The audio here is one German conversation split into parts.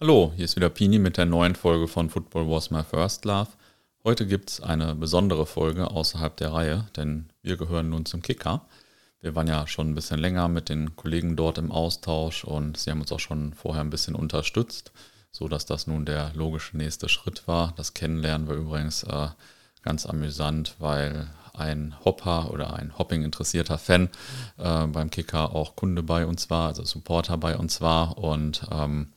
Hallo, hier ist wieder Pini mit der neuen Folge von Football Was My First Love. Heute gibt es eine besondere Folge außerhalb der Reihe, denn wir gehören nun zum Kicker. Wir waren ja schon ein bisschen länger mit den Kollegen dort im Austausch und sie haben uns auch schon vorher ein bisschen unterstützt, sodass das nun der logische nächste Schritt war. Das Kennenlernen war übrigens äh, ganz amüsant, weil ein Hopper oder ein Hopping-interessierter Fan äh, beim Kicker auch Kunde bei uns war, also Supporter bei uns war. Und ähm,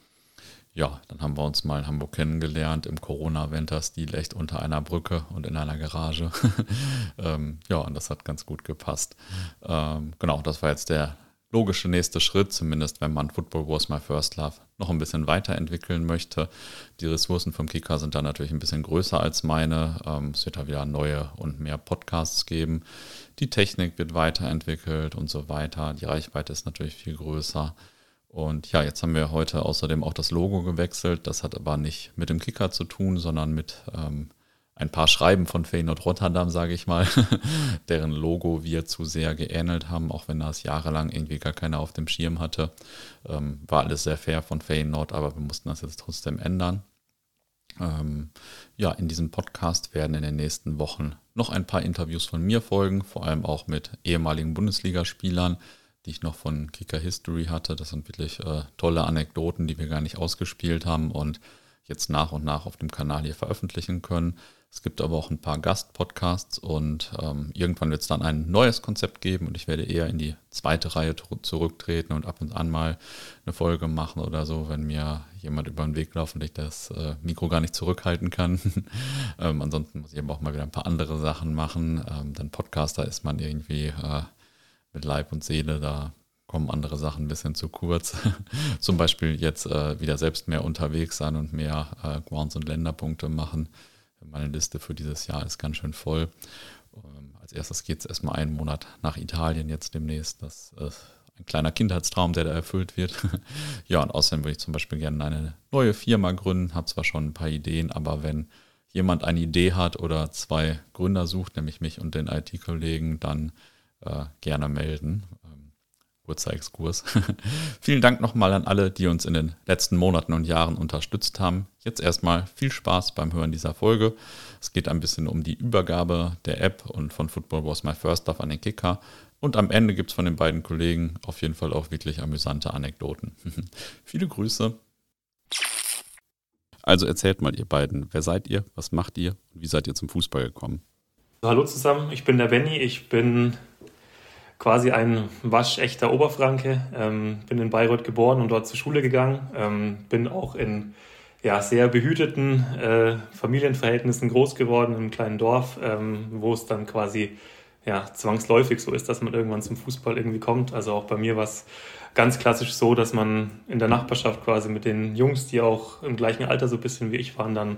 ja, dann haben wir uns mal in Hamburg kennengelernt, im Corona-Winter-Stil, echt unter einer Brücke und in einer Garage. ähm, ja, und das hat ganz gut gepasst. Ähm, genau, das war jetzt der logische nächste Schritt, zumindest wenn man Football Was My First Love noch ein bisschen weiterentwickeln möchte. Die Ressourcen vom Kicker sind da natürlich ein bisschen größer als meine. Ähm, es wird da wieder neue und mehr Podcasts geben. Die Technik wird weiterentwickelt und so weiter. Die Reichweite ist natürlich viel größer. Und ja, jetzt haben wir heute außerdem auch das Logo gewechselt. Das hat aber nicht mit dem Kicker zu tun, sondern mit ähm, ein paar Schreiben von Feyenoord Rotterdam, sage ich mal, deren Logo wir zu sehr geähnelt haben, auch wenn das jahrelang irgendwie gar keiner auf dem Schirm hatte. Ähm, war alles sehr fair von Feyenoord, aber wir mussten das jetzt trotzdem ändern. Ähm, ja, in diesem Podcast werden in den nächsten Wochen noch ein paar Interviews von mir folgen, vor allem auch mit ehemaligen Bundesligaspielern, die ich noch von Kicker History hatte. Das sind wirklich äh, tolle Anekdoten, die wir gar nicht ausgespielt haben und jetzt nach und nach auf dem Kanal hier veröffentlichen können. Es gibt aber auch ein paar Gastpodcasts und ähm, irgendwann wird es dann ein neues Konzept geben und ich werde eher in die zweite Reihe zurücktreten und ab und an mal eine Folge machen oder so, wenn mir jemand über den Weg laufen und ich das äh, Mikro gar nicht zurückhalten kann. ähm, ansonsten muss ich aber auch mal wieder ein paar andere Sachen machen. Ähm, dann Podcaster ist man irgendwie äh, mit Leib und Seele, da kommen andere Sachen ein bisschen zu kurz. Zum Beispiel jetzt äh, wieder selbst mehr unterwegs sein und mehr äh, Grounds und Länderpunkte machen meine Liste für dieses Jahr ist ganz schön voll. Ähm, als erstes geht es erstmal einen Monat nach Italien jetzt demnächst. Das ist ein kleiner Kindheitstraum, der da erfüllt wird. ja, und außerdem würde ich zum Beispiel gerne eine neue Firma gründen. Habe zwar schon ein paar Ideen, aber wenn jemand eine Idee hat oder zwei Gründer sucht, nämlich mich und den IT-Kollegen, dann äh, gerne melden kurzer Exkurs. Vielen Dank nochmal an alle, die uns in den letzten Monaten und Jahren unterstützt haben. Jetzt erstmal viel Spaß beim Hören dieser Folge. Es geht ein bisschen um die Übergabe der App und von Football Was My First Love an den Kicker. Und am Ende gibt es von den beiden Kollegen auf jeden Fall auch wirklich amüsante Anekdoten. Viele Grüße. Also erzählt mal ihr beiden, wer seid ihr, was macht ihr und wie seid ihr zum Fußball gekommen? Hallo zusammen, ich bin der Benny, ich bin quasi ein waschechter Oberfranke. Ähm, bin in Bayreuth geboren und dort zur Schule gegangen. Ähm, bin auch in ja, sehr behüteten äh, Familienverhältnissen groß geworden im kleinen Dorf, ähm, wo es dann quasi ja, zwangsläufig so ist, dass man irgendwann zum Fußball irgendwie kommt. Also auch bei mir war es ganz klassisch so, dass man in der Nachbarschaft quasi mit den Jungs, die auch im gleichen Alter so ein bisschen wie ich waren, dann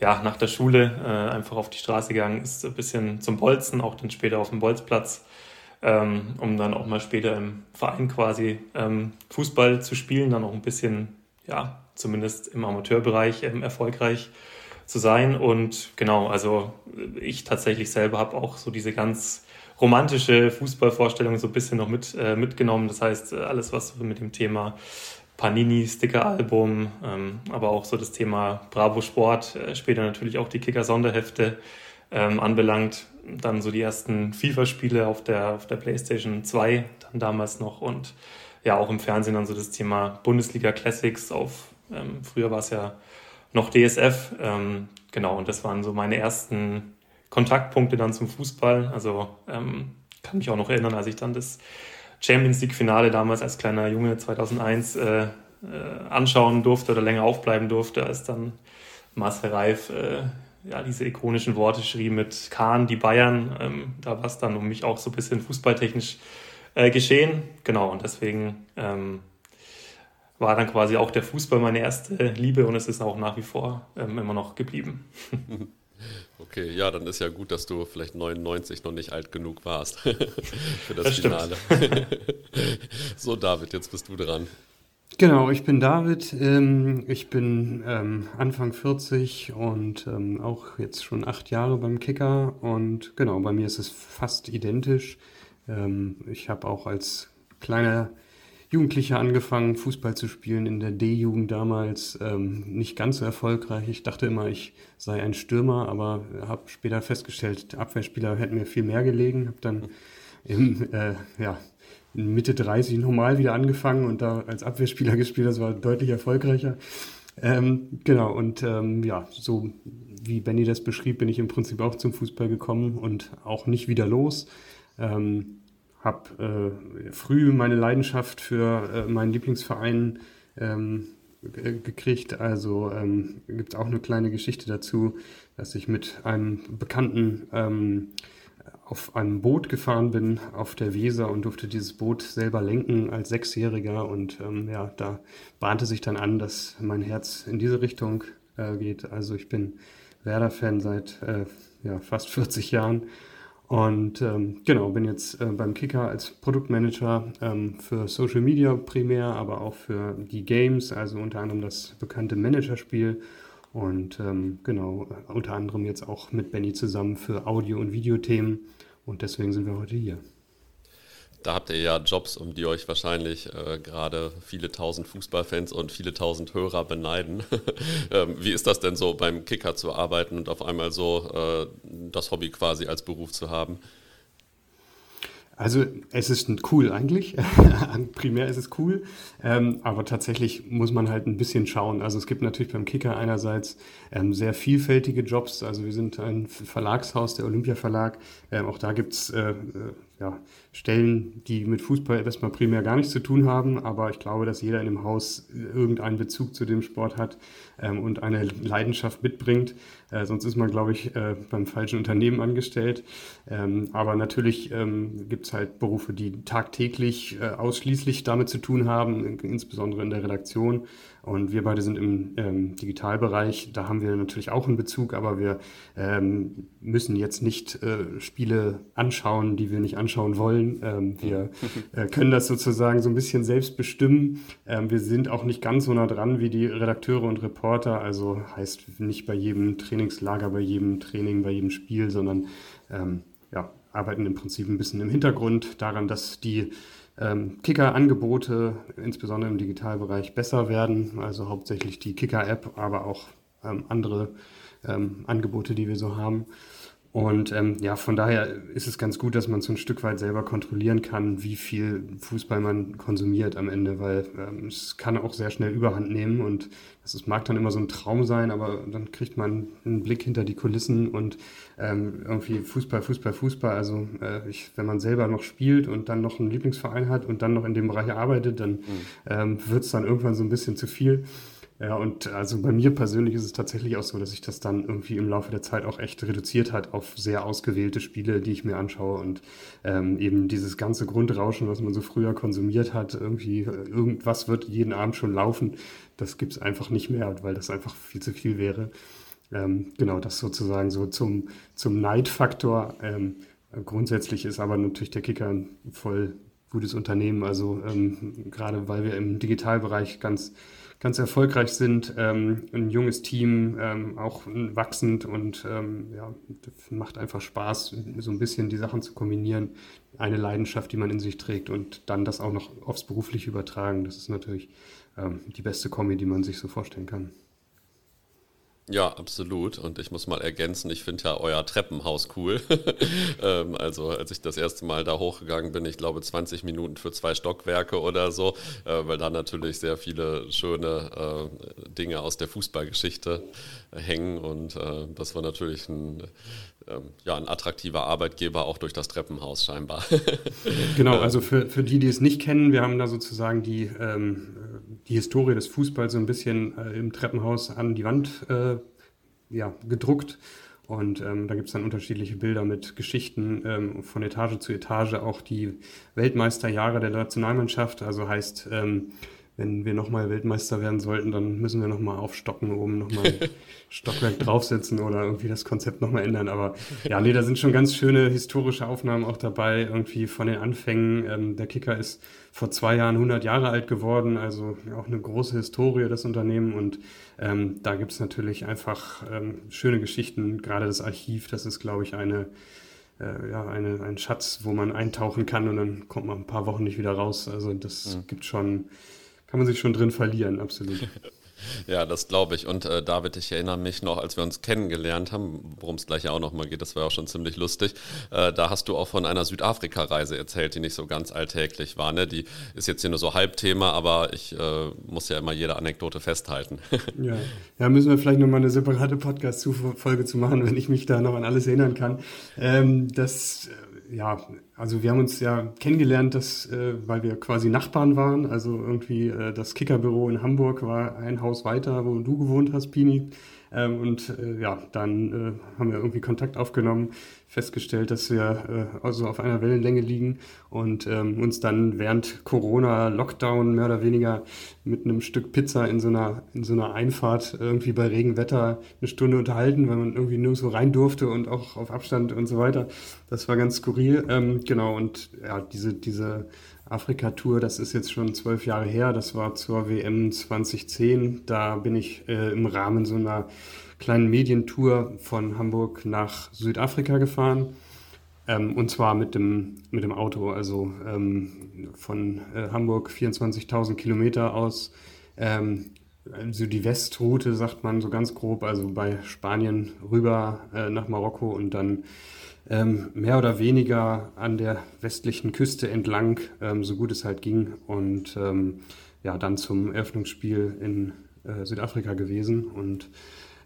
ja, nach der Schule äh, einfach auf die Straße gegangen ist, ein bisschen zum Bolzen, auch dann später auf dem Bolzplatz ähm, um dann auch mal später im Verein quasi ähm, Fußball zu spielen, dann auch ein bisschen, ja, zumindest im Amateurbereich ähm, erfolgreich zu sein. Und genau, also ich tatsächlich selber habe auch so diese ganz romantische Fußballvorstellung so ein bisschen noch mit, äh, mitgenommen. Das heißt, alles, was mit dem Thema Panini, Sticker-Album, ähm, aber auch so das Thema Bravo Sport, äh, später natürlich auch die Kicker-Sonderhefte ähm, anbelangt, dann so die ersten FIFA-Spiele auf der, auf der PlayStation 2 dann damals noch und ja auch im Fernsehen dann so das Thema Bundesliga Classics auf, ähm, früher war es ja noch DSF, ähm, genau, und das waren so meine ersten Kontaktpunkte dann zum Fußball. Also ähm, kann mich auch noch erinnern, als ich dann das Champions League-Finale damals als kleiner Junge 2001 äh, äh, anschauen durfte oder länger aufbleiben durfte, als dann Marcel Reif äh, ja, diese ikonischen Worte schrie mit Kahn, die Bayern. Ähm, da war es dann um mich auch so ein bisschen fußballtechnisch äh, geschehen. Genau, und deswegen ähm, war dann quasi auch der Fußball meine erste Liebe und es ist auch nach wie vor ähm, immer noch geblieben. Okay, ja, dann ist ja gut, dass du vielleicht 99 noch nicht alt genug warst für das, das Finale. so, David, jetzt bist du dran. Genau, ich bin David. Ähm, ich bin ähm, Anfang 40 und ähm, auch jetzt schon acht Jahre beim Kicker. Und genau, bei mir ist es fast identisch. Ähm, ich habe auch als kleiner Jugendlicher angefangen, Fußball zu spielen in der D-Jugend damals. Ähm, nicht ganz so erfolgreich. Ich dachte immer, ich sei ein Stürmer, aber habe später festgestellt, Abwehrspieler hätten mir viel mehr gelegen. Habe dann im, äh, ja, Mitte 30 normal wieder angefangen und da als Abwehrspieler gespielt. Das war deutlich erfolgreicher. Ähm, genau, und ähm, ja, so wie Benny das beschrieb, bin ich im Prinzip auch zum Fußball gekommen und auch nicht wieder los. Ähm, habe äh, früh meine Leidenschaft für äh, meinen Lieblingsverein ähm, gekriegt. Also ähm, gibt es auch eine kleine Geschichte dazu, dass ich mit einem Bekannten ähm, auf einem Boot gefahren bin auf der Weser und durfte dieses Boot selber lenken als Sechsjähriger. Und ähm, ja, da bahnte sich dann an, dass mein Herz in diese Richtung äh, geht. Also ich bin Werder-Fan seit äh, ja, fast 40 Jahren und ähm, genau, bin jetzt äh, beim Kicker als Produktmanager ähm, für Social Media primär, aber auch für die Games, also unter anderem das bekannte Managerspiel. Und ähm, genau, unter anderem jetzt auch mit Benny zusammen für Audio- und Videothemen. Und deswegen sind wir heute hier. Da habt ihr ja Jobs, um die euch wahrscheinlich äh, gerade viele tausend Fußballfans und viele tausend Hörer beneiden. ähm, wie ist das denn so beim Kicker zu arbeiten und auf einmal so äh, das Hobby quasi als Beruf zu haben? Also es ist cool eigentlich. Primär ist es cool, ähm, aber tatsächlich muss man halt ein bisschen schauen. Also es gibt natürlich beim Kicker einerseits ähm, sehr vielfältige Jobs. Also wir sind ein Verlagshaus, der Olympia Verlag. Ähm, auch da gibt's äh, äh ja, Stellen, die mit Fußball erstmal primär gar nichts zu tun haben, aber ich glaube, dass jeder in dem Haus irgendeinen Bezug zu dem Sport hat ähm, und eine Leidenschaft mitbringt. Äh, sonst ist man, glaube ich, äh, beim falschen Unternehmen angestellt. Ähm, aber natürlich ähm, gibt es halt Berufe, die tagtäglich äh, ausschließlich damit zu tun haben, insbesondere in der Redaktion. Und wir beide sind im ähm, Digitalbereich. Da haben wir natürlich auch einen Bezug, aber wir ähm, müssen jetzt nicht äh, Spiele anschauen, die wir nicht anschauen wollen. Ähm, wir äh, können das sozusagen so ein bisschen selbst bestimmen. Ähm, wir sind auch nicht ganz so nah dran wie die Redakteure und Reporter. Also heißt nicht bei jedem Trainingslager, bei jedem Training, bei jedem Spiel, sondern ähm, ja, arbeiten im Prinzip ein bisschen im Hintergrund daran, dass die ähm, Kicker-Angebote, insbesondere im Digitalbereich, besser werden. Also hauptsächlich die Kicker-App, aber auch ähm, andere ähm, Angebote, die wir so haben. Und ähm, ja, von daher ist es ganz gut, dass man so ein Stück weit selber kontrollieren kann, wie viel Fußball man konsumiert am Ende, weil ähm, es kann auch sehr schnell Überhand nehmen und das ist, mag dann immer so ein Traum sein, aber dann kriegt man einen Blick hinter die Kulissen und ähm, irgendwie Fußball, Fußball, Fußball. Also äh, ich, wenn man selber noch spielt und dann noch einen Lieblingsverein hat und dann noch in dem Bereich arbeitet, dann mhm. ähm, wird es dann irgendwann so ein bisschen zu viel. Ja, und also bei mir persönlich ist es tatsächlich auch so, dass sich das dann irgendwie im Laufe der Zeit auch echt reduziert hat auf sehr ausgewählte Spiele, die ich mir anschaue und ähm, eben dieses ganze Grundrauschen, was man so früher konsumiert hat, irgendwie äh, irgendwas wird jeden Abend schon laufen, das gibt es einfach nicht mehr, weil das einfach viel zu viel wäre. Ähm, genau, das sozusagen so zum, zum Neidfaktor. Ähm, grundsätzlich ist aber natürlich der Kicker voll gutes Unternehmen, also ähm, gerade weil wir im Digitalbereich ganz ganz erfolgreich sind, ähm, ein junges Team, ähm, auch wachsend und ähm, ja, macht einfach Spaß, so ein bisschen die Sachen zu kombinieren. Eine Leidenschaft, die man in sich trägt und dann das auch noch aufs Berufliche übertragen. Das ist natürlich ähm, die beste Kombi, die man sich so vorstellen kann. Ja, absolut. Und ich muss mal ergänzen, ich finde ja euer Treppenhaus cool. ähm, also als ich das erste Mal da hochgegangen bin, ich glaube 20 Minuten für zwei Stockwerke oder so, äh, weil da natürlich sehr viele schöne äh, Dinge aus der Fußballgeschichte äh, hängen. Und äh, das war natürlich ein, ähm, ja, ein attraktiver Arbeitgeber, auch durch das Treppenhaus scheinbar. genau, also für, für die, die es nicht kennen, wir haben da sozusagen die, ähm, die Historie des Fußballs so ein bisschen äh, im Treppenhaus an die Wand äh, ja, gedruckt. Und ähm, da gibt es dann unterschiedliche Bilder mit Geschichten ähm, von Etage zu Etage, auch die Weltmeisterjahre der Nationalmannschaft. Also heißt, ähm, wenn wir nochmal Weltmeister werden sollten, dann müssen wir nochmal aufstocken, oben nochmal ein Stockwerk draufsetzen oder irgendwie das Konzept nochmal ändern. Aber ja, nee, da sind schon ganz schöne historische Aufnahmen auch dabei, irgendwie von den Anfängen. Ähm, der Kicker ist vor zwei Jahren 100 Jahre alt geworden, also auch eine große Historie, das Unternehmen. Und ähm, da gibt es natürlich einfach ähm, schöne Geschichten, gerade das Archiv, das ist, glaube ich, eine äh, ja, eine, ein Schatz, wo man eintauchen kann und dann kommt man ein paar Wochen nicht wieder raus. Also das mhm. gibt schon, kann man sich schon drin verlieren, absolut. Ja, das glaube ich. Und äh, David, ich erinnere mich noch, als wir uns kennengelernt haben, worum es gleich ja auch nochmal geht, das war auch schon ziemlich lustig. Äh, da hast du auch von einer Südafrika-Reise erzählt, die nicht so ganz alltäglich war. Ne? Die ist jetzt hier nur so Halbthema, aber ich äh, muss ja immer jede Anekdote festhalten. ja. ja, müssen wir vielleicht nochmal eine separate Podcast-Folge zu machen, wenn ich mich da noch an alles erinnern kann. Ähm, das ja, also wir haben uns ja kennengelernt, dass, äh, weil wir quasi Nachbarn waren. Also irgendwie äh, das Kickerbüro in Hamburg war ein Haus weiter, wo du gewohnt hast, Pini. Ähm, und äh, ja, dann äh, haben wir irgendwie Kontakt aufgenommen, festgestellt, dass wir äh, also auf einer Wellenlänge liegen und ähm, uns dann während Corona-Lockdown mehr oder weniger mit einem Stück Pizza in so einer, in so einer Einfahrt irgendwie bei Regenwetter eine Stunde unterhalten, weil man irgendwie nirgendwo rein durfte und auch auf Abstand und so weiter. Das war ganz skurril. Ähm, genau, und ja, diese, diese Afrika-Tour, das ist jetzt schon zwölf Jahre her, das war zur WM 2010. Da bin ich äh, im Rahmen so einer kleinen Medientour von Hamburg nach Südafrika gefahren. Ähm, und zwar mit dem, mit dem Auto, also ähm, von äh, Hamburg 24.000 Kilometer aus. Ähm, also die Westroute sagt man so ganz grob, also bei Spanien rüber äh, nach Marokko und dann ähm, mehr oder weniger an der westlichen Küste entlang, ähm, so gut es halt ging. Und ähm, ja, dann zum Eröffnungsspiel in äh, Südafrika gewesen. Und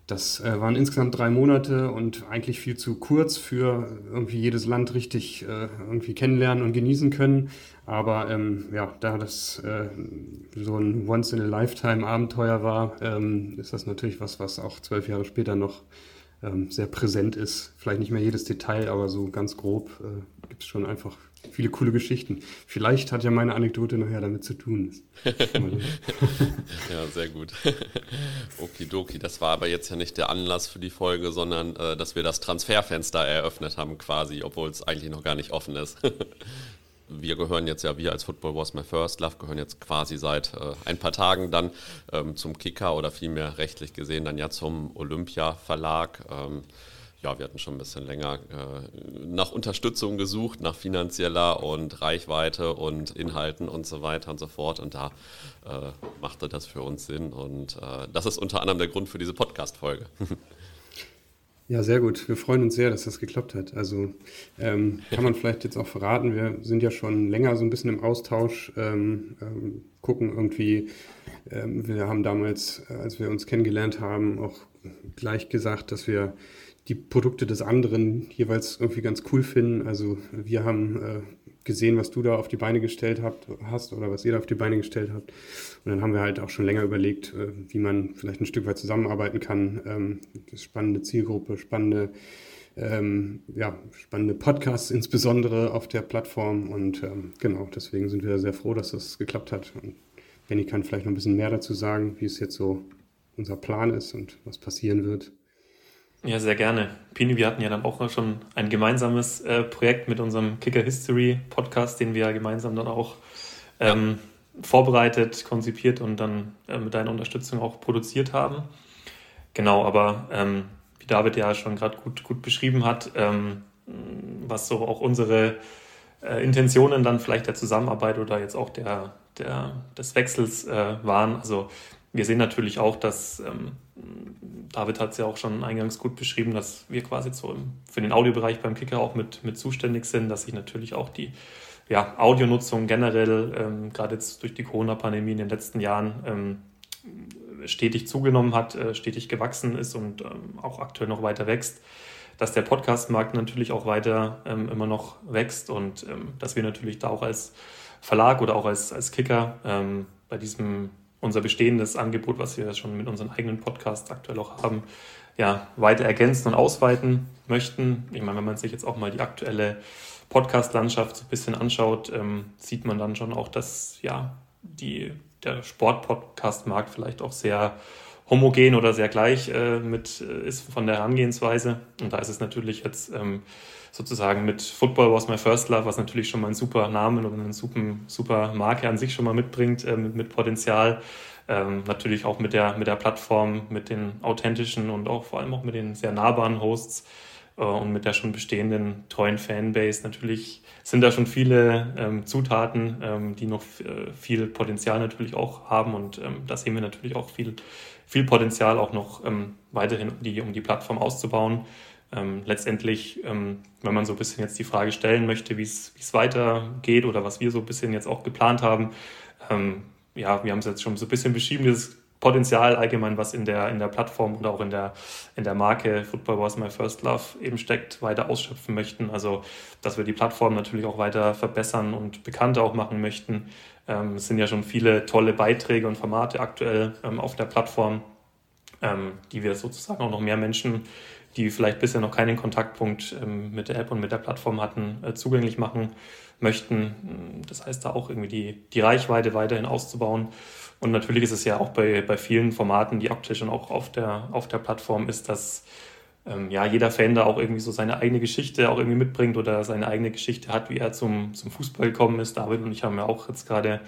das äh, waren insgesamt drei Monate und eigentlich viel zu kurz für irgendwie jedes Land richtig äh, irgendwie kennenlernen und genießen können. Aber ähm, ja, da das äh, so ein Once-in-a-Lifetime-Abenteuer war, ähm, ist das natürlich was, was auch zwölf Jahre später noch ähm, sehr präsent ist. Vielleicht nicht mehr jedes Detail, aber so ganz grob äh, gibt es schon einfach viele coole Geschichten. Vielleicht hat ja meine Anekdote nachher damit zu tun. ja, sehr gut. Okidoki, das war aber jetzt ja nicht der Anlass für die Folge, sondern äh, dass wir das Transferfenster eröffnet haben quasi, obwohl es eigentlich noch gar nicht offen ist. wir gehören jetzt ja, wir als Football Was My First Love gehören jetzt quasi seit äh, ein paar Tagen dann ähm, zum Kicker oder vielmehr rechtlich gesehen dann ja zum Olympia Verlag. Ähm, ja, wir hatten schon ein bisschen länger äh, nach Unterstützung gesucht, nach finanzieller und Reichweite und Inhalten und so weiter und so fort. Und da äh, machte das für uns Sinn. Und äh, das ist unter anderem der Grund für diese Podcast-Folge. Ja, sehr gut. Wir freuen uns sehr, dass das geklappt hat. Also ähm, kann man vielleicht jetzt auch verraten, wir sind ja schon länger so ein bisschen im Austausch, ähm, ähm, gucken irgendwie, ähm, wir haben damals, äh, als wir uns kennengelernt haben, auch gleich gesagt, dass wir die Produkte des anderen jeweils irgendwie ganz cool finden. Also wir haben äh, gesehen, was du da auf die Beine gestellt habt, hast oder was ihr da auf die Beine gestellt habt. Und dann haben wir halt auch schon länger überlegt, äh, wie man vielleicht ein Stück weit zusammenarbeiten kann. Ähm, spannende Zielgruppe, spannende, ähm, ja, spannende Podcasts insbesondere auf der Plattform. Und ähm, genau, deswegen sind wir sehr froh, dass das geklappt hat. Und Benny kann vielleicht noch ein bisschen mehr dazu sagen, wie es jetzt so unser Plan ist und was passieren wird. Ja, sehr gerne. Pini, wir hatten ja dann auch schon ein gemeinsames äh, Projekt mit unserem Kicker History Podcast, den wir gemeinsam dann auch ähm, vorbereitet, konzipiert und dann äh, mit deiner Unterstützung auch produziert haben. Genau, aber ähm, wie David ja schon gerade gut, gut beschrieben hat, ähm, was so auch unsere äh, Intentionen dann vielleicht der Zusammenarbeit oder jetzt auch der, der, des Wechsels äh, waren. Also wir sehen natürlich auch, dass ähm, David hat es ja auch schon eingangs gut beschrieben, dass wir quasi so im, für den Audiobereich beim Kicker auch mit, mit zuständig sind, dass sich natürlich auch die ja, Audionutzung generell, ähm, gerade jetzt durch die Corona-Pandemie in den letzten Jahren, ähm, stetig zugenommen hat, äh, stetig gewachsen ist und ähm, auch aktuell noch weiter wächst. Dass der Podcast-Markt natürlich auch weiter ähm, immer noch wächst und ähm, dass wir natürlich da auch als Verlag oder auch als, als Kicker ähm, bei diesem unser bestehendes Angebot, was wir schon mit unserem eigenen Podcast aktuell auch haben, ja, weiter ergänzen und ausweiten möchten. Ich meine, wenn man sich jetzt auch mal die aktuelle Podcast-Landschaft so ein bisschen anschaut, ähm, sieht man dann schon auch, dass ja die, der Sport-Podcast-Markt vielleicht auch sehr homogen oder sehr gleich äh, mit äh, ist von der Herangehensweise. Und da ist es natürlich jetzt ähm, sozusagen mit Football was my first love, was natürlich schon mal einen super Namen oder eine super, super Marke an sich schon mal mitbringt, äh, mit, mit Potenzial. Ähm, natürlich auch mit der, mit der Plattform, mit den authentischen und auch vor allem auch mit den sehr nahbaren Hosts und mit der schon bestehenden treuen Fanbase natürlich sind da schon viele ähm, Zutaten, ähm, die noch äh, viel Potenzial natürlich auch haben und ähm, da sehen wir natürlich auch viel, viel Potenzial auch noch ähm, weiterhin, um die, um die Plattform auszubauen. Ähm, letztendlich, ähm, wenn man so ein bisschen jetzt die Frage stellen möchte, wie es weitergeht oder was wir so ein bisschen jetzt auch geplant haben, ja, wir haben es jetzt schon so ein bisschen beschrieben, dieses Potenzial allgemein, was in der, in der Plattform oder auch in der, in der Marke Football Was My First Love eben steckt, weiter ausschöpfen möchten. Also, dass wir die Plattform natürlich auch weiter verbessern und bekannter auch machen möchten. Ähm, es sind ja schon viele tolle Beiträge und Formate aktuell ähm, auf der Plattform, ähm, die wir sozusagen auch noch mehr Menschen, die vielleicht bisher noch keinen Kontaktpunkt ähm, mit der App und mit der Plattform hatten, äh, zugänglich machen möchten. Das heißt, da auch irgendwie die, die Reichweite weiterhin auszubauen und natürlich ist es ja auch bei, bei vielen Formaten, die aktuell schon auch auf der, auf der Plattform ist, dass ähm, ja, jeder Fan da auch irgendwie so seine eigene Geschichte auch irgendwie mitbringt oder seine eigene Geschichte hat, wie er zum, zum Fußball gekommen ist. David und ich haben ja auch jetzt gerade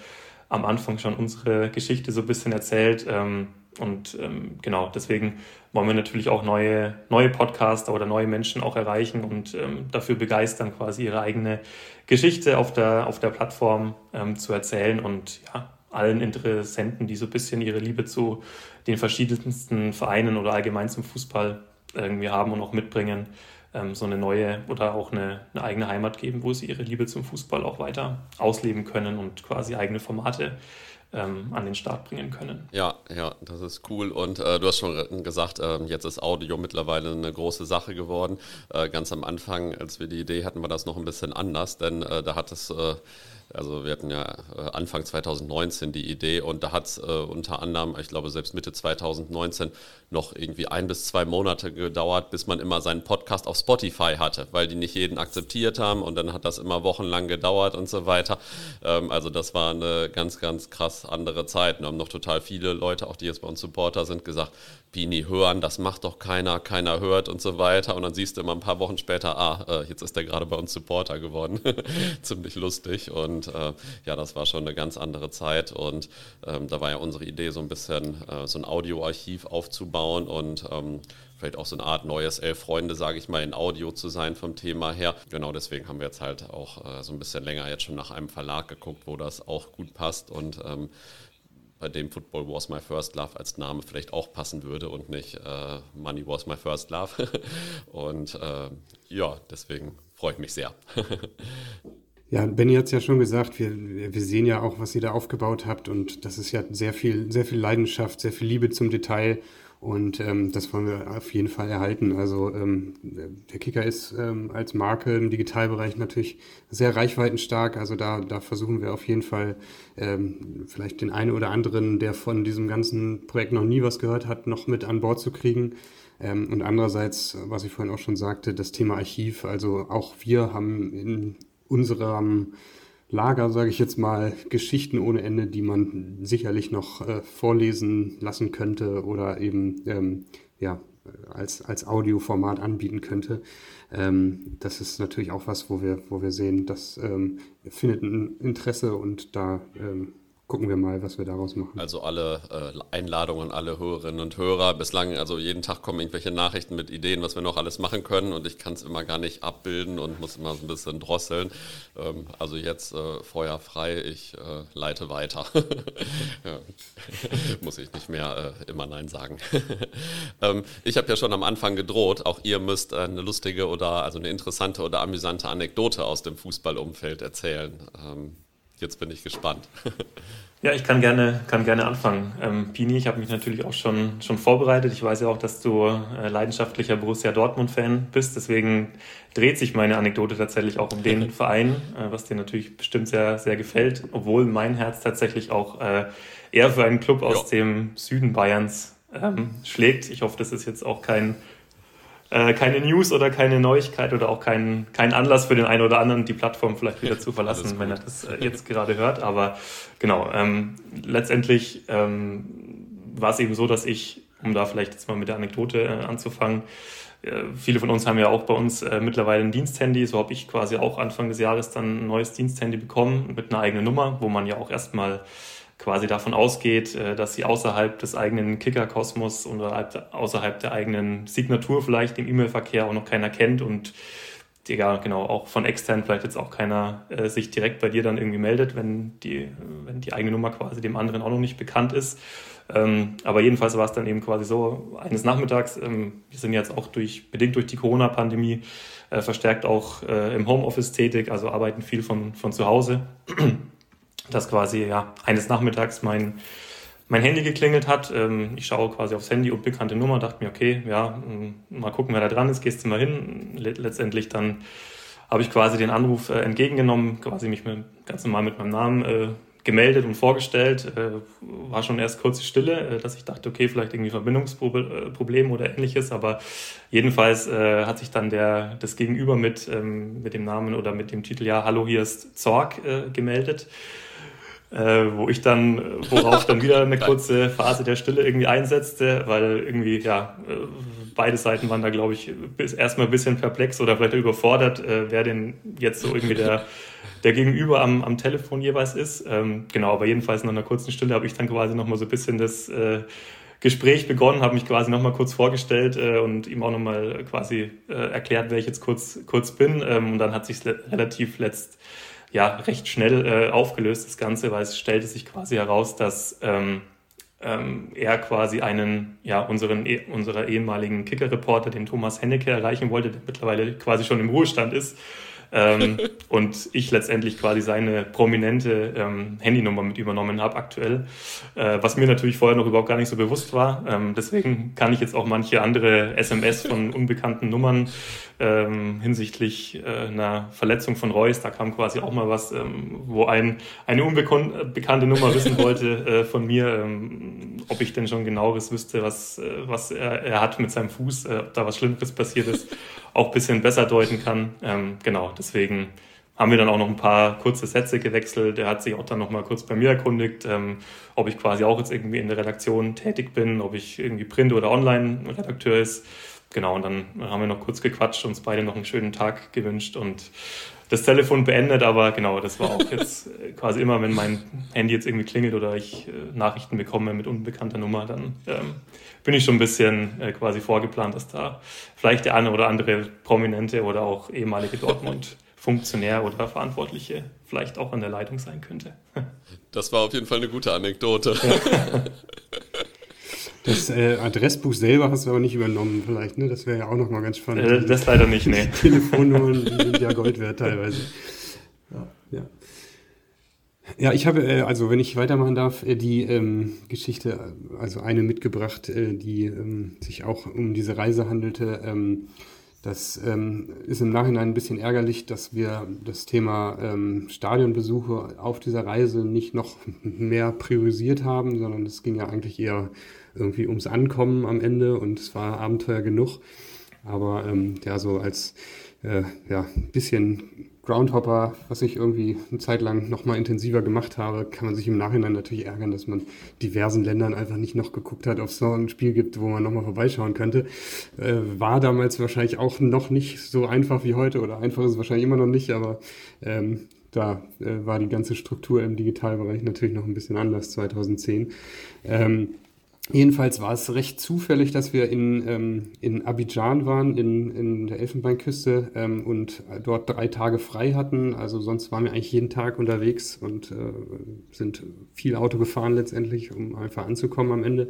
am Anfang schon unsere Geschichte so ein bisschen erzählt. Ähm, und ähm, genau, deswegen wollen wir natürlich auch neue, neue Podcaster oder neue Menschen auch erreichen und ähm, dafür begeistern, quasi ihre eigene Geschichte auf der, auf der Plattform ähm, zu erzählen. Und ja, allen Interessenten, die so ein bisschen ihre Liebe zu den verschiedensten Vereinen oder allgemein zum Fußball irgendwie haben und auch mitbringen, ähm, so eine neue oder auch eine, eine, eigene Heimat geben, wo sie ihre Liebe zum Fußball auch weiter ausleben können und quasi eigene Formate ähm, an den Start bringen können. Ja, ja, das ist cool. Und äh, du hast schon gesagt, äh, jetzt ist Audio mittlerweile eine große Sache geworden. Äh, ganz am Anfang, als wir die Idee hatten, war das noch ein bisschen anders, denn äh, da hat es äh, also wir hatten ja äh, Anfang 2019 die Idee und da hat es äh, unter anderem, ich glaube selbst Mitte 2019, noch irgendwie ein bis zwei Monate gedauert, bis man immer seinen Podcast auf Spotify hatte, weil die nicht jeden akzeptiert haben und dann hat das immer wochenlang gedauert und so weiter. Ähm, also das war eine ganz, ganz krass andere Zeit. Wir haben noch total viele Leute, auch die jetzt bei uns Supporter sind, gesagt, Bini hören, das macht doch keiner, keiner hört und so weiter. Und dann siehst du immer ein paar Wochen später, ah, äh, jetzt ist der gerade bei uns Supporter geworden. Ziemlich lustig. Und äh, ja, das war schon eine ganz andere Zeit. Und ähm, da war ja unsere Idee, so ein bisschen äh, so ein Audioarchiv aufzubauen und ähm, vielleicht auch so eine Art neues Elf Freunde, sage ich mal, in Audio zu sein vom Thema her. Genau deswegen haben wir jetzt halt auch äh, so ein bisschen länger jetzt schon nach einem Verlag geguckt, wo das auch gut passt. Und ähm, bei dem Football Was My First Love als Name vielleicht auch passen würde und nicht äh, Money Was My First Love. und äh, ja, deswegen freue ich mich sehr. Ja, Benny hat es ja schon gesagt, wir, wir sehen ja auch, was ihr da aufgebaut habt und das ist ja sehr viel, sehr viel Leidenschaft, sehr viel Liebe zum Detail und ähm, das wollen wir auf jeden Fall erhalten. Also ähm, der Kicker ist ähm, als Marke im Digitalbereich natürlich sehr reichweitenstark. Also da, da versuchen wir auf jeden Fall ähm, vielleicht den einen oder anderen, der von diesem ganzen Projekt noch nie was gehört hat, noch mit an Bord zu kriegen. Ähm, und andererseits, was ich vorhin auch schon sagte, das Thema Archiv. Also auch wir haben in unserem Lager, sage ich jetzt mal, Geschichten ohne Ende, die man sicherlich noch äh, vorlesen lassen könnte oder eben ähm, ja, als, als Audioformat anbieten könnte. Ähm, das ist natürlich auch was, wo wir, wo wir sehen, das ähm, findet ein Interesse und da ähm, gucken wir mal, was wir daraus machen. Also alle äh, Einladungen, alle Hörerinnen und Hörer. Bislang, also jeden Tag kommen irgendwelche Nachrichten mit Ideen, was wir noch alles machen können und ich kann es immer gar nicht abbilden und muss immer so ein bisschen drosseln. Ähm, also jetzt äh, Feuer frei, ich äh, leite weiter. muss ich nicht mehr äh, immer Nein sagen. ähm, ich habe ja schon am Anfang gedroht, auch ihr müsst eine lustige oder also eine interessante oder amüsante Anekdote aus dem Fußballumfeld erzählen. Ähm, Jetzt bin ich gespannt. Ja, ich kann gerne, kann gerne anfangen. Ähm, Pini, ich habe mich natürlich auch schon, schon vorbereitet. Ich weiß ja auch, dass du äh, leidenschaftlicher Borussia Dortmund-Fan bist. Deswegen dreht sich meine Anekdote tatsächlich auch um den Verein, äh, was dir natürlich bestimmt sehr, sehr gefällt. Obwohl mein Herz tatsächlich auch äh, eher für einen Club aus ja. dem Süden Bayerns ähm, schlägt. Ich hoffe, das ist jetzt auch kein äh, keine News oder keine Neuigkeit oder auch kein, kein Anlass für den einen oder anderen, die Plattform vielleicht wieder zu verlassen, wenn er das äh, jetzt gerade hört. Aber genau, ähm, letztendlich ähm, war es eben so, dass ich, um da vielleicht jetzt mal mit der Anekdote äh, anzufangen, äh, viele von uns haben ja auch bei uns äh, mittlerweile ein Diensthandy. So habe ich quasi auch Anfang des Jahres dann ein neues Diensthandy bekommen mit einer eigenen Nummer, wo man ja auch erstmal quasi davon ausgeht, äh, dass sie außerhalb des eigenen Kicker-Kosmos oder außerhalb der eigenen Signatur vielleicht im E-Mail-Verkehr auch noch keiner kennt und ja, genau, auch von extern vielleicht jetzt auch keiner äh, sich direkt bei dir dann irgendwie meldet, wenn die, wenn die eigene Nummer quasi dem anderen auch noch nicht bekannt ist. Ähm, aber jedenfalls war es dann eben quasi so, eines Nachmittags, ähm, wir sind jetzt auch durch, bedingt durch die Corona-Pandemie äh, verstärkt auch im Homeoffice tätig, also arbeiten viel von, von zu Hause dass quasi ja eines Nachmittags mein, mein Handy geklingelt hat. Ähm, ich schaue quasi aufs Handy, unbekannte Nummer, dachte mir, okay, ja, ähm, mal gucken, wer da dran ist, gehst du mal hin. Letztendlich dann habe ich quasi den Anruf äh, entgegengenommen, quasi mich mit, ganz normal mit meinem Namen äh, gemeldet und vorgestellt. Äh, war schon erst kurze Stille, dass ich dachte, okay, vielleicht irgendwie Verbindungsproblem oder ähnliches. Aber jedenfalls hat sich dann der, das Gegenüber mit, ähm, mit dem Namen oder mit dem Titel, ja, hallo, hier ist Zorg, gemeldet äh, wo ich dann, worauf dann wieder eine kurze Phase der Stille irgendwie einsetzte, weil irgendwie, ja, äh, beide Seiten waren da, glaube ich, bis, erstmal ein bisschen perplex oder vielleicht überfordert, äh, wer denn jetzt so irgendwie der, der Gegenüber am, am Telefon jeweils ist. Ähm, genau, aber jedenfalls nach einer kurzen Stille habe ich dann quasi nochmal so ein bisschen das äh, Gespräch begonnen, habe mich quasi nochmal kurz vorgestellt äh, und ihm auch nochmal quasi äh, erklärt, wer ich jetzt kurz, kurz bin. Ähm, und dann hat sich relativ letzt ja recht schnell äh, aufgelöst, das Ganze, weil es stellte sich quasi heraus, dass ähm, ähm, er quasi einen, ja, unseren, eh, unserer ehemaligen Kicker-Reporter, den Thomas Hennecke, erreichen wollte, der mittlerweile quasi schon im Ruhestand ist. Ähm, und ich letztendlich quasi seine prominente ähm, Handynummer mit übernommen habe aktuell, äh, was mir natürlich vorher noch überhaupt gar nicht so bewusst war. Ähm, deswegen kann ich jetzt auch manche andere SMS von unbekannten Nummern ähm, hinsichtlich äh, einer Verletzung von Reus. Da kam quasi auch mal was, ähm, wo ein, eine unbekannte Nummer wissen wollte äh, von mir, ähm, ob ich denn schon genaueres wüsste, was, äh, was er, er hat mit seinem Fuß, äh, ob da was Schlimmeres passiert ist, auch ein bisschen besser deuten kann. Ähm, genau, deswegen haben wir dann auch noch ein paar kurze Sätze gewechselt. Er hat sich auch dann noch mal kurz bei mir erkundigt, ähm, ob ich quasi auch jetzt irgendwie in der Redaktion tätig bin, ob ich irgendwie Print- oder Online-Redakteur ist genau, und dann haben wir noch kurz gequatscht, uns beide noch einen schönen Tag gewünscht und das Telefon beendet, aber genau, das war auch jetzt äh, quasi immer, wenn mein Handy jetzt irgendwie klingelt oder ich äh, Nachrichten bekomme mit unbekannter Nummer, dann ähm, bin ich schon ein bisschen äh, quasi vorgeplant, dass da vielleicht der eine oder andere Prominente oder auch ehemalige Dortmund-Funktionär oder Verantwortliche vielleicht auch an der Leitung sein könnte. Das war auf jeden Fall eine gute Anekdote. Ja. Das äh, Adressbuch selber hast du aber nicht übernommen, vielleicht, ne? Das wäre ja auch nochmal ganz spannend. Äh, das leider nicht, ne. Telefonnummern sind ja Gold wert teilweise. Ja, ja. Ja, ich habe, äh, also wenn ich weitermachen darf, äh, die ähm, Geschichte, also eine mitgebracht, äh, die ähm, sich auch um diese Reise handelte. Ähm, das ähm, ist im Nachhinein ein bisschen ärgerlich, dass wir das Thema ähm, Stadionbesuche auf dieser Reise nicht noch mehr priorisiert haben, sondern es ging ja eigentlich eher irgendwie ums Ankommen am Ende und es war Abenteuer genug. Aber ähm, ja, so als äh, ja, bisschen Groundhopper, was ich irgendwie eine Zeit lang noch mal intensiver gemacht habe, kann man sich im Nachhinein natürlich ärgern, dass man diversen Ländern einfach nicht noch geguckt hat, ob es noch ein Spiel gibt, wo man noch mal vorbeischauen könnte. Äh, war damals wahrscheinlich auch noch nicht so einfach wie heute oder einfach ist es wahrscheinlich immer noch nicht, aber ähm, da äh, war die ganze Struktur im Digitalbereich natürlich noch ein bisschen anders 2010. Ähm, Jedenfalls war es recht zufällig, dass wir in, ähm, in Abidjan waren, in, in der Elfenbeinküste ähm, und dort drei Tage frei hatten. Also sonst waren wir eigentlich jeden Tag unterwegs und äh, sind viel Auto gefahren letztendlich, um einfach anzukommen am Ende.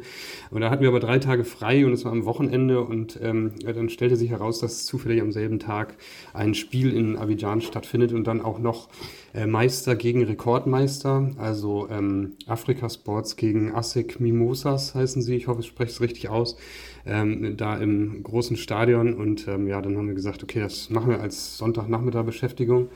Und da hatten wir aber drei Tage frei und es war am Wochenende und ähm, dann stellte sich heraus, dass zufällig am selben Tag ein Spiel in Abidjan stattfindet und dann auch noch äh, Meister gegen Rekordmeister, also ähm, Afrika Sports gegen ASEC Mimosas heißen sie, ich hoffe, ich spreche es richtig aus, ähm, da im großen Stadion. Und ähm, ja, dann haben wir gesagt, okay, das machen wir als Sonntagnachmittag Beschäftigung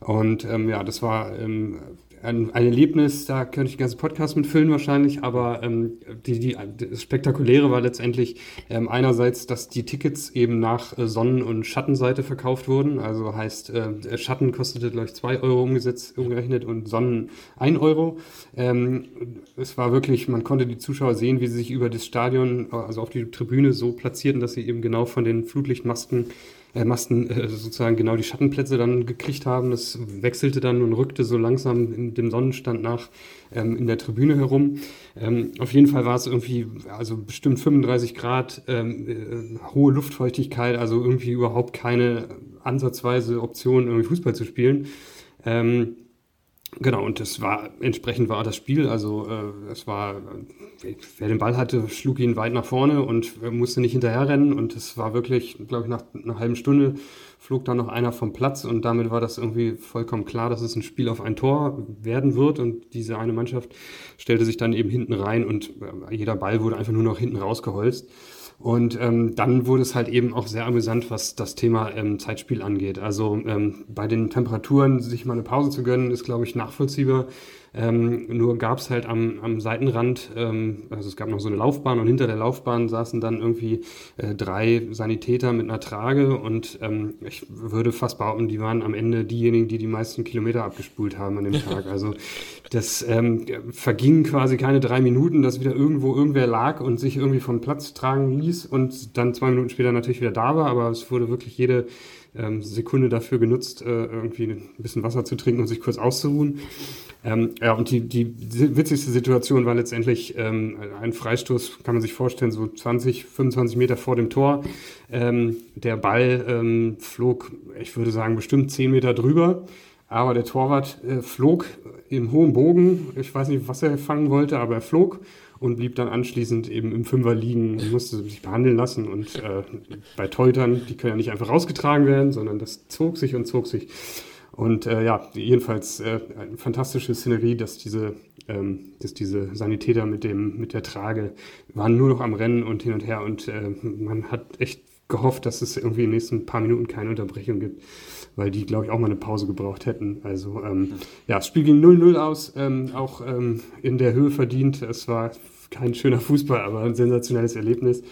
und ähm, ja, das war ähm, ein, ein Erlebnis, da könnte ich den ganzen Podcast mitfüllen wahrscheinlich, aber ähm, die, die, das Spektakuläre war letztendlich ähm, einerseits, dass die Tickets eben nach äh, Sonnen- und Schattenseite verkauft wurden. Also heißt, äh, Schatten kostete, glaube ich, 2 Euro umgesetzt, umgerechnet und Sonnen 1 Euro. Ähm, es war wirklich, man konnte die Zuschauer sehen, wie sie sich über das Stadion, also auf die Tribüne so platzierten, dass sie eben genau von den Flutlichtmasken Masten äh, sozusagen genau die Schattenplätze dann gekriegt haben. Das wechselte dann und rückte so langsam in dem Sonnenstand nach ähm, in der Tribüne herum. Ähm, auf jeden Fall war es irgendwie, also bestimmt 35 Grad, ähm, äh, hohe Luftfeuchtigkeit, also irgendwie überhaupt keine ansatzweise Option, irgendwie Fußball zu spielen. Ähm, Genau, und das war, entsprechend war das Spiel. Also äh, es war, wer den Ball hatte, schlug ihn weit nach vorne und musste nicht hinterherrennen. Und es war wirklich, glaube ich, nach einer halben Stunde flog dann noch einer vom Platz und damit war das irgendwie vollkommen klar, dass es ein Spiel auf ein Tor werden wird. Und diese eine Mannschaft stellte sich dann eben hinten rein und äh, jeder Ball wurde einfach nur noch hinten rausgeholzt. Und ähm, dann wurde es halt eben auch sehr amüsant, was das Thema ähm, Zeitspiel angeht. Also ähm, bei den Temperaturen sich mal eine Pause zu gönnen, ist, glaube ich, nachvollziehbar. Ähm, nur gab es halt am, am Seitenrand, ähm, also es gab noch so eine Laufbahn und hinter der Laufbahn saßen dann irgendwie äh, drei Sanitäter mit einer Trage und ähm, ich würde fast behaupten, die waren am Ende diejenigen, die die meisten Kilometer abgespult haben an dem Tag. Also das ähm, vergingen quasi keine drei Minuten, dass wieder irgendwo irgendwer lag und sich irgendwie vom Platz tragen ließ und dann zwei Minuten später natürlich wieder da war, aber es wurde wirklich jede ähm, Sekunde dafür genutzt, äh, irgendwie ein bisschen Wasser zu trinken und sich kurz auszuruhen. Ähm, ja, und die, die witzigste Situation war letztendlich ähm, ein Freistoß, kann man sich vorstellen, so 20, 25 Meter vor dem Tor. Ähm, der Ball ähm, flog, ich würde sagen, bestimmt 10 Meter drüber. Aber der Torwart äh, flog im hohen Bogen. Ich weiß nicht, was er fangen wollte, aber er flog und blieb dann anschließend eben im Fünfer liegen und musste sich behandeln lassen. Und äh, bei Teutern, die können ja nicht einfach rausgetragen werden, sondern das zog sich und zog sich. Und äh, ja, jedenfalls äh, eine fantastische Szenerie, dass diese, ähm, dass diese Sanitäter mit, dem, mit der Trage waren nur noch am Rennen und hin und her. Und äh, man hat echt gehofft, dass es irgendwie in den nächsten paar Minuten keine Unterbrechung gibt, weil die, glaube ich, auch mal eine Pause gebraucht hätten. Also ähm, ja, das Spiel ging 0-0 aus, ähm, auch ähm, in der Höhe verdient. Es war kein schöner Fußball, aber ein sensationelles Erlebnis.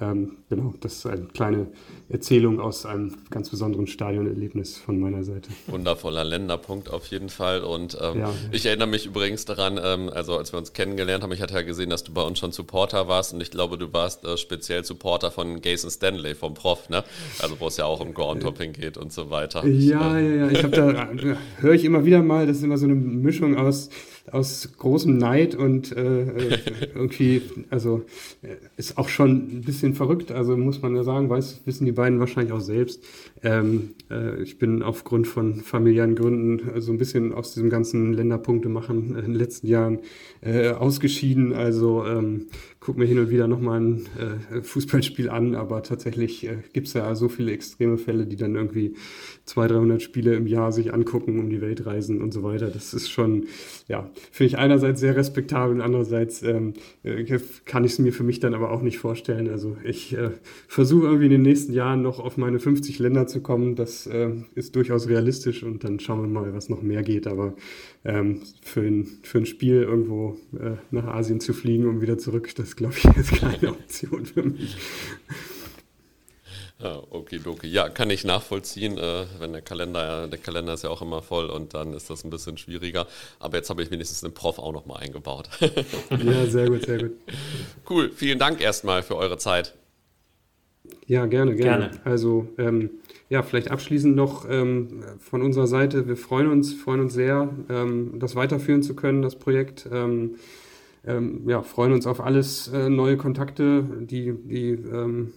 Ähm, genau, das ist eine kleine Erzählung aus einem ganz besonderen Stadionerlebnis von meiner Seite. Wundervoller Länderpunkt auf jeden Fall. Und ähm, ja. ich erinnere mich übrigens daran, ähm, also als wir uns kennengelernt haben, ich hatte ja gesehen, dass du bei uns schon Supporter warst und ich glaube, du warst äh, speziell Supporter von Gason Stanley, vom Prof, ne? Also wo es ja auch um Groundtopping geht und so weiter. Ja, ja, ja. Ich habe da, höre ich immer wieder mal, das ist immer so eine Mischung aus aus großem Neid und äh, irgendwie, also äh, ist auch schon ein bisschen verrückt, also muss man ja sagen, weiß, wissen die beiden wahrscheinlich auch selbst. Ähm, äh, ich bin aufgrund von familiären Gründen äh, so ein bisschen aus diesem ganzen Länderpunkte machen in den letzten Jahren äh, ausgeschieden, also ähm, gucke mir hin und wieder nochmal ein äh, Fußballspiel an, aber tatsächlich äh, gibt es ja so viele extreme Fälle, die dann irgendwie 200, 300 Spiele im Jahr sich angucken, um die Welt reisen und so weiter. Das ist schon, ja, finde ich einerseits sehr respektabel und andererseits ähm, äh, kann ich es mir für mich dann aber auch nicht vorstellen. Also ich äh, versuche irgendwie in den nächsten Jahren noch auf meine 50 Länder zu kommen. Das äh, ist durchaus realistisch und dann schauen wir mal, was noch mehr geht. Aber ähm, für, ein, für ein Spiel irgendwo äh, nach Asien zu fliegen und wieder zurück, das glaube ich ist keine Option für mich. Ja, okay, okay. Ja, kann ich nachvollziehen, äh, wenn der Kalender, der Kalender ist ja auch immer voll und dann ist das ein bisschen schwieriger. Aber jetzt habe ich wenigstens den Prof auch nochmal eingebaut. ja, sehr gut, sehr gut. Cool, vielen Dank erstmal für eure Zeit. Ja, gerne, gerne. gerne. Also, ähm, ja, vielleicht abschließend noch ähm, von unserer Seite. Wir freuen uns, freuen uns sehr, ähm, das weiterführen zu können, das Projekt. Ähm, ähm, ja, freuen uns auf alles äh, neue Kontakte, die, die ähm,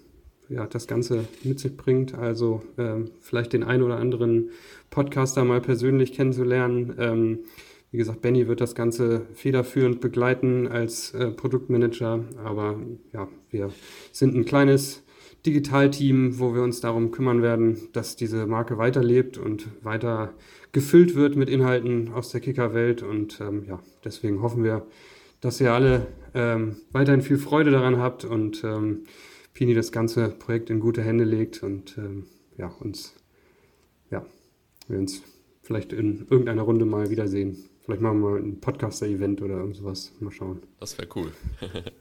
ja, das Ganze mit sich bringt. Also ähm, vielleicht den einen oder anderen Podcaster mal persönlich kennenzulernen. Wie gesagt, Benny wird das Ganze federführend begleiten als äh, Produktmanager. Aber ja, wir sind ein kleines Digitalteam, wo wir uns darum kümmern werden, dass diese Marke weiterlebt und weiter gefüllt wird mit Inhalten aus der Kicker-Welt. Und ähm, ja, deswegen hoffen wir, dass ihr alle ähm, weiterhin viel Freude daran habt und ähm, Pini das ganze Projekt in gute Hände legt und ähm, ja, uns, ja, wir uns vielleicht in irgendeiner Runde mal wiedersehen. Vielleicht machen wir mal ein Podcaster-Event oder irgendwas. Mal schauen. Das wäre cool.